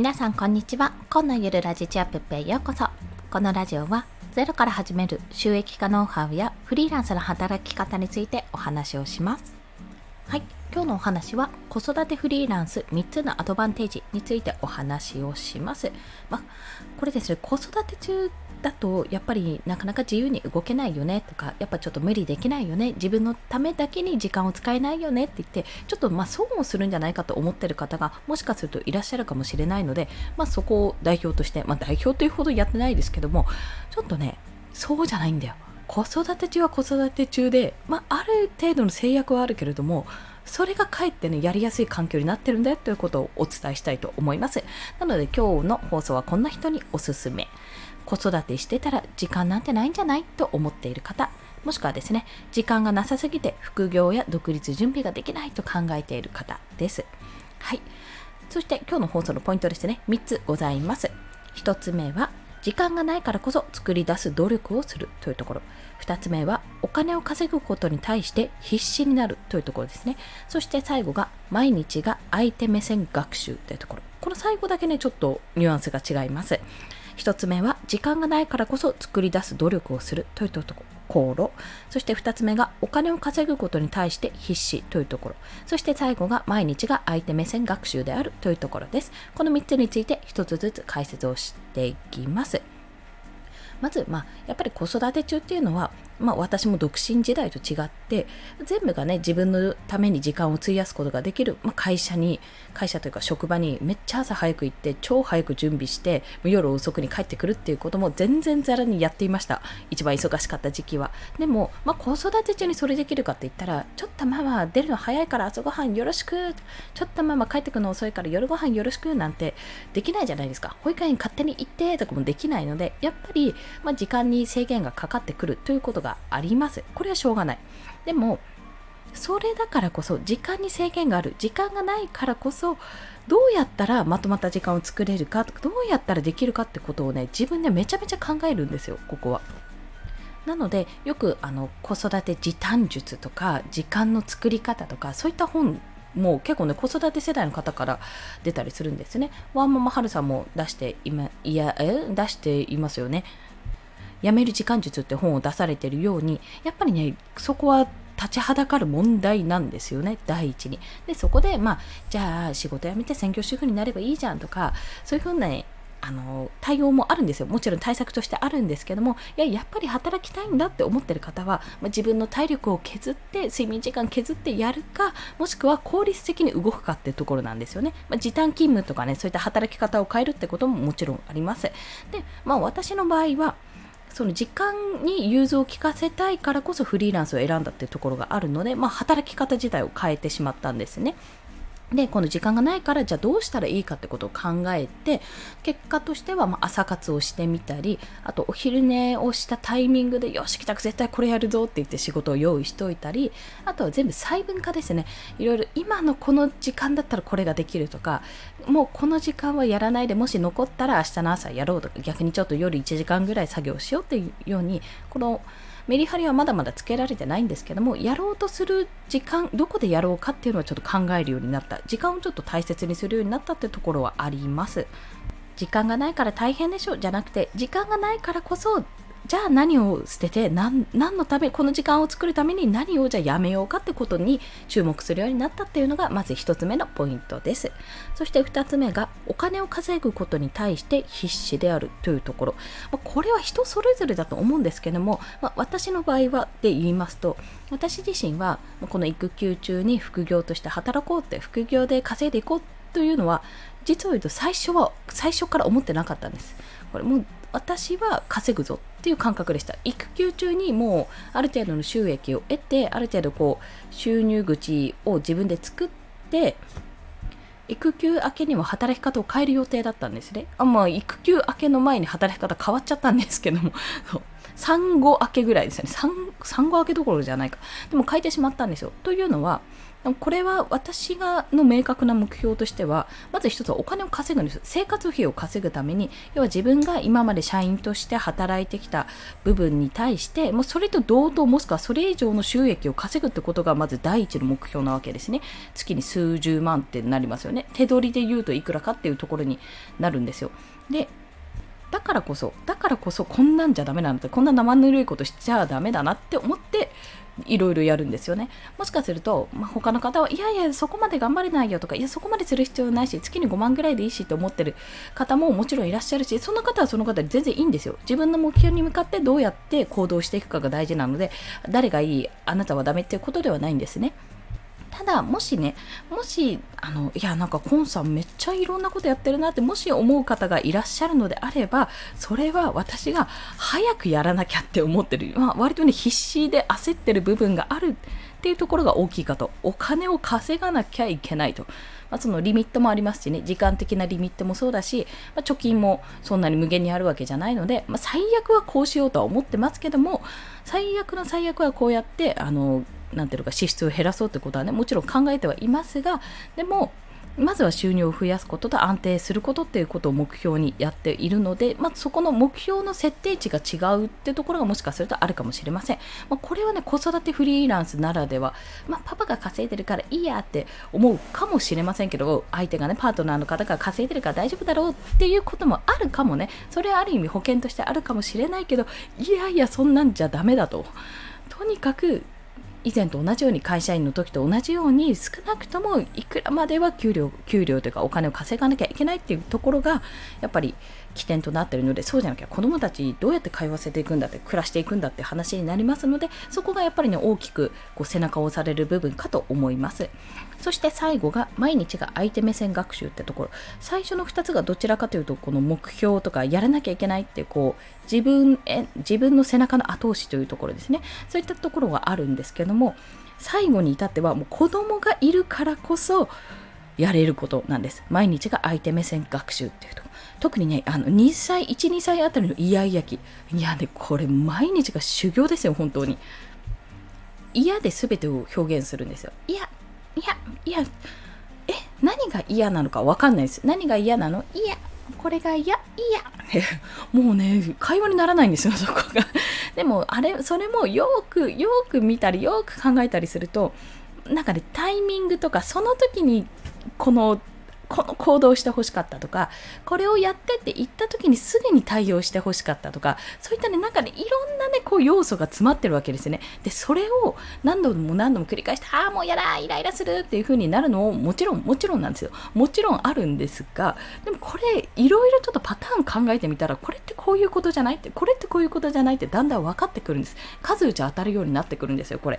皆さんこんにちは。今のゆるラジチアップへようこそ。このラジオはゼロから始める収益化ノウハウやフリーランスの働き方についてお話をします。はい。今日のお話は子育てフリーランス3つのアドバンテージについてお話をします。まあ、これですね子育て中だとやっぱりなかなか自由に動けないよねとかやっぱちょっと無理できないよね自分のためだけに時間を使えないよねって言ってちょっとまあ損をするんじゃないかと思ってる方がもしかするといらっしゃるかもしれないので、まあ、そこを代表として、まあ、代表というほどやってないですけどもちょっとねそうじゃないんだよ。子育て中は子育て中で、まあ、ある程度の制約はあるけれどもそれがかえってねやりやすい環境になってるんだよということをお伝えしたいと思います。なので今日の放送はこんな人におすすめ。子育てしてたら時間なんてないんじゃないと思っている方もしくはですね時間がなさすぎて副業や独立準備ができないと考えている方です。はい。そして今日の放送のポイントですね3つございます。1つ目は時間がないからこそ作り出す努力をするというところ。2つ目はお金を稼ぐことに対して必死になるというところですね。そして最後が毎日が相手目線学習というところ。この最後だけねちょっとニュアンスが違います。1つ目は時間がないからこそ作り出す努力をするというところ。そして2つ目がお金を稼ぐことに対して必死というところ。そして最後が毎日が相手目線学習であるというところです。この3つについて1つずつ解説をしていきます。まず、まあ、やっぱり子育て中っていうのは、まあ、私も独身時代と違って全部がね自分のために時間を費やすことができる、まあ、会社に会社というか職場にめっちゃ朝早く行って超早く準備して夜遅くに帰ってくるっていうことも全然ざらにやっていました。一番忙しかった時期は。でも、まあ、子育て中にそれできるかって言ったらちょっとママ出るの早いから朝ごはんよろしくちょっとママ帰ってくるの遅いから夜ごはんよろしくなんてできないじゃないですか。保育園勝手に行ってとかもできないのでやっぱり、まあ、時間に制限がかかってくるということがありますこれはしょうがないでもそれだからこそ時間に制限がある時間がないからこそどうやったらまとまった時間を作れるかどうやったらできるかってことをね自分でめちゃめちゃ考えるんですよここは。なのでよくあの子育て時短術とか時間の作り方とかそういった本も結構ね子育て世代の方から出たりするんですね。ワンママハルさんも出していまいや出していますよね。やめる時間術って本を出されているようにやっぱりねそこは立ちはだかる問題なんですよね第一に。でそこでまあじゃあ仕事辞めて専業主婦になればいいじゃんとかそういうふうな、ね、あの対応もあるんですよ。もちろん対策としてあるんですけどもいややっぱり働きたいんだって思ってる方は、まあ、自分の体力を削って睡眠時間削ってやるかもしくは効率的に動くかっていうところなんですよね、まあ、時短勤務とかねそういった働き方を変えるってことももちろんあります。でまあ私の場合はその時間に融通を利かせたいからこそフリーランスを選んだっていうところがあるので、まあ、働き方自体を変えてしまったんですね。でこの時間がないからじゃあどうしたらいいかってことを考えて結果としてはま朝活をしてみたりあとお昼寝をしたタイミングでよし帰宅絶対これやるぞって言って仕事を用意しておいたりあとは全部細分化ですね。いろいろ今のこの時間だったらこれができるとかもうこの時間はやらないでもし残ったら明日の朝やろうとか逆にちょっと夜1時間ぐらい作業しようっていうようにこのメリハリはまだまだつけられてないんですけどもやろうとする時間どこでやろうかっていうのはちょっと考えるようになった。時間をちょっと大切にするようになったってところはあります。時間がないから大変でしょじゃなくて時間がないからこそじゃあ何を捨てて何のためこの時間を作るために何をじゃあやめようかってことに注目するようになったっていうのがまず1つ目のポイントです。そして2つ目がお金を稼ぐことに対して必死であるというところ、まあ、これは人それぞれだと思うんですけども、まあ、私の場合はで言いますと私自身はこの育休中に副業として働こうって副業で稼いでいこうというのは実を言うと最初は最初から思ってなかったんです。これも私は稼ぐぞっていう感覚でした。育休中にもうある程度の収益を得てある程度こう収入口を自分で作って育休明けには働き方を変える予定だったんですね。あまあ育休明けの前に働き方変わっちゃったんですけども。産後明けぐらいですよね。産産後明けどころじゃないか。でも書いてしまったんですよ。というのはこれは私がの明確な目標としてはまず一つはお金を稼ぐんです。生活費を稼ぐために要は自分が今まで社員として働いてきた部分に対してもうそれと同等もしくはそれ以上の収益を稼ぐってことがまず第一の目標なわけですね。月に数十万ってなりますよね。手取りで言うといくらかっていうところになるんですよ。でだからこそだからこそこんなんじゃダメなんだってこんな生ぬるいことしちゃダメだなって思っていろいろやるんですよね。もしかすると、まあ、他の方は、いやいや、そこまで頑張れないよとか、いや、そこまでする必要ないし、月に5万ぐらいでいいしって思ってる方ももちろんいらっしゃるし、その方はその方で全然いいんですよ。自分の目標に向かってどうやって行動していくかが大事なので、誰がいい、あなたはダメっていうことではないんですね。ただもしねもしあのいやなんかコンさんめっちゃいろんなことやってるなってもし思う方がいらっしゃるのであればそれは私が早くやらなきゃって思ってる、まあ、割とね必死で焦ってる部分があるっていうところが大きいかと。お金を稼がなきゃいけないと。まあ、そのリミットもありますしね。時間的なリミットもそうだし、まあ、貯金もそんなに無限にあるわけじゃないので、まあ、最悪はこうしようとは思ってますけども最悪の最悪はこうやってあのなんていうか支出を減らそうってことはねもちろん考えてはいますがでもまずは収入を増やすことと安定することっていうことを目標にやっているので、まあ、そこの目標の設定値が違うってところがもしかするとあるかもしれません。まあ、これはね、子育てフリーランスならでは、まあ、パパが稼いでるからいいやって思うかもしれませんけど、相手がね、パートナーの方が稼いでるから大丈夫だろうっていうこともあるかもね、それはある意味保険としてあるかもしれないけど、いやいや、そんなんじゃダメだと。とにかく以前と同じように会社員の時と同じように少なくともいくらまでは給料給料というかお金を稼がなきゃいけないっていうところがやっぱり起点となっているのでそうじゃなきゃ子どもたちどうやって通わせていくんだって暮らしていくんだって話になりますのでそこがやっぱりね大きくこう背中を押される部分かと思います。そして最後が毎日が相手目線学習ってところ。最初の2つがどちらかというとこの目標とかやらなきゃいけないってこう自分へ自分の背中の後押しというところですね。そういったところがあるんですけども最後に至ってはもう子供がいるからこそやれることなんです。毎日が相手目線学習っていうと特にねあの2歳12歳あたりのイヤイヤ期。いやねこれ毎日が修行ですよ本当に。嫌で全てを表現するんですよ。いやいや、いや、え、何が嫌なのかわかんないです。何が嫌なの？いや、これが嫌、いや。もうね、会話にならないんですよ、そこが。でも、あれ、それもよく、よく見たり、よく考えたりすると、なんかね、タイミングとか、その時に、このこの行動してほしかったとかこれをやってって言った時にすぐに対応してほしかったとかそういったねなんかねいろんなねこう要素が詰まってるわけですよね。でそれを何度も何度も繰り返してああもうやだイライラするっていう風になるのをもちろんもちろんなんですよ。もちろんあるんですがでもこれいろいろちょっとパターン考えてみたらこれってこういうことじゃないってこれってこういうことじゃないってだんだん分かってくるんです。数打ち当たるようになってくるんですよこれ。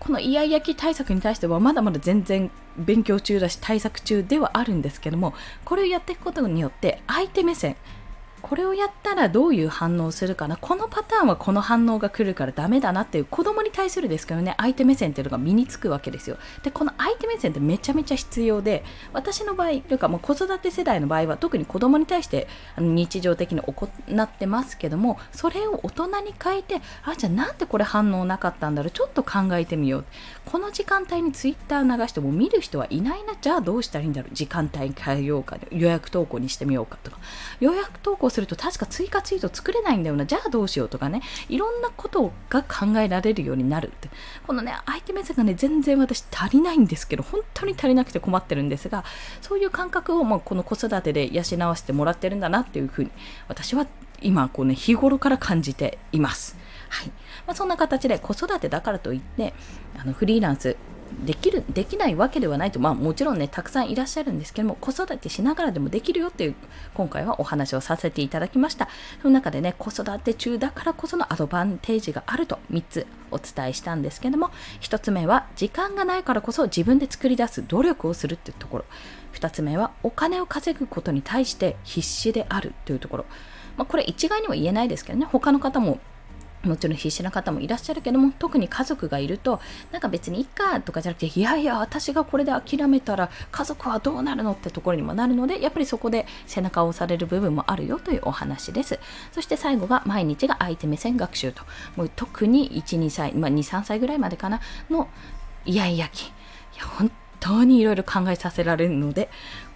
このイヤイヤ期対策に対してはまだまだ全然勉強中だし対策中ではあるんですけどもこれをやっていくことによって相手目線これをやったらどういう反応するかな？このパターンはこの反応が来るからダメだなっていう子供に対するですけどね相手目線っていうのが身につくわけですよ。でこの相手目線ってめちゃめちゃ必要で私の場合というかもう子育て世代の場合は特に子供に対して日常的に行ってますけどもそれを大人に変えてあじゃあなんでこれ反応なかったんだろう？ちょっと考えてみよう。この時間帯にツイッター流しても見る人はいないな。じゃあどうしたらいいんだろう？時間帯に変えようか。予約投稿にしてみようかとか。予約投稿すると確か追加ツイート作れないんだよな。じゃあどうしようとかね。いろんなことが考えられるようになるって。このね相手目線がね全然私足りないんですけど本当に足りなくて困ってるんですがそういう感覚をもうこの子育てで養わせてもらってるんだなっていうふうに私は今こうね日頃から感じています。はい。まあ、そんな形で子育てだからといってあのフリーランスできるできないわけではないと、まあ、もちろんねたくさんいらっしゃるんですけども子育てしながらでもできるよっていう今回はお話をさせていただきました。その中でね子育て中だからこそのアドバンテージがあると3つお伝えしたんですけども1つ目は時間がないからこそ自分で作り出す努力をするっていうところ。2つ目はお金を稼ぐことに対して必死であるというところ、まあ、これ一概には言えないですけどね他の方ももちろん必死な方もいらっしゃるけども特に家族がいるとなんか別にいっかとかじゃなくていやいや私がこれで諦めたら家族はどうなるのってところにもなるのでやっぱりそこで背中を押される部分もあるよというお話です。そして最後が毎日が相手目線学習と。もう特に12歳、まあ、23歳ぐらいまでかな。のイヤイヤ期いや本当にいろいろ考えさせられるので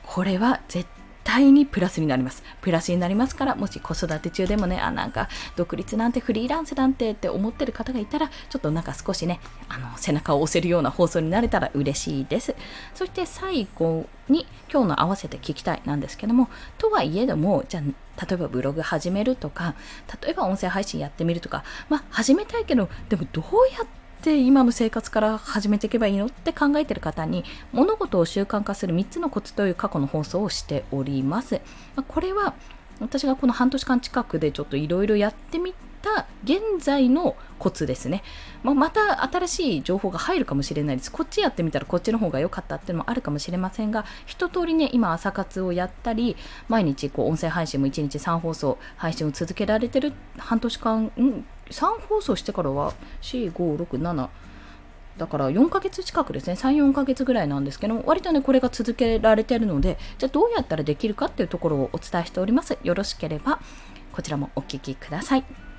これは絶対対にプラスになります。プラスになりますから、もし子育て中でもね、あ、なんか独立なんてフリーランスなんてって思ってる方がいたら、ちょっとなんか少しね、あの背中を押せるような放送になれたら嬉しいです。そして最後に今日の合わせて聞きたいなんですけども、とはいえども、じゃあ例えばブログ始めるとか、例えば音声配信やってみるとか、まあ始めたいけど、でもどうやってって今の生活から始めていけばいいのって考えてる方に物事を習慣化する3つのコツという過去の放送をしております。これは私がこの半年間近くでちょっといろいろやってみた現在のコツですね、まあ、また新しい情報が入るかもしれないです。こっちやってみたらこっちの方が良かったっていうのもあるかもしれませんが一通りね今朝活をやったり毎日こう音声配信も1日3放送配信を続けられてる半年間、うん3放送してからは4567だから4ヶ月近くですね。34ヶ月ぐらいなんですけど割とねこれが続けられてるのでじゃあどうやったらできるかっていうところをお伝えしております。よろしければこちらもお聴きください。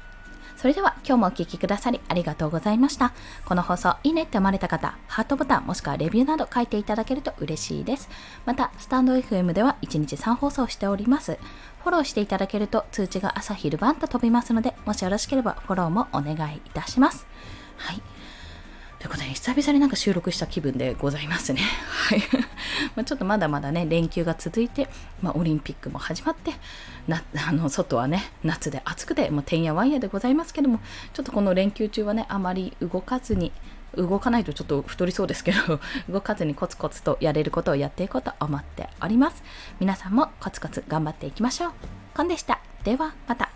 それでは今日もお聴きくださりありがとうございましたこの放送いいねって思われた方ハートボタンもしくはレビューなど書いていただけると嬉しいですまたスタンド FM では1日3放送しておりますフォローしていただけると通知が朝昼晩と飛びますので、もしよろしければフォローもお願いいたします。はい。ということで、久々になんか収録した気分でございますね。はい。まちょっとまだまだね、連休が続いて、まあ、オリンピックも始まって、なあの外はね、夏で暑くて、もうてんやわんやでございますけども、ちょっとこの連休中はね、あまり動かずに、動かないとちょっと太りそうですけど 動かずにコツコツとやれることをやっていこうと思っております皆さんもコツコツ頑張っていきましょうコンでしたではまた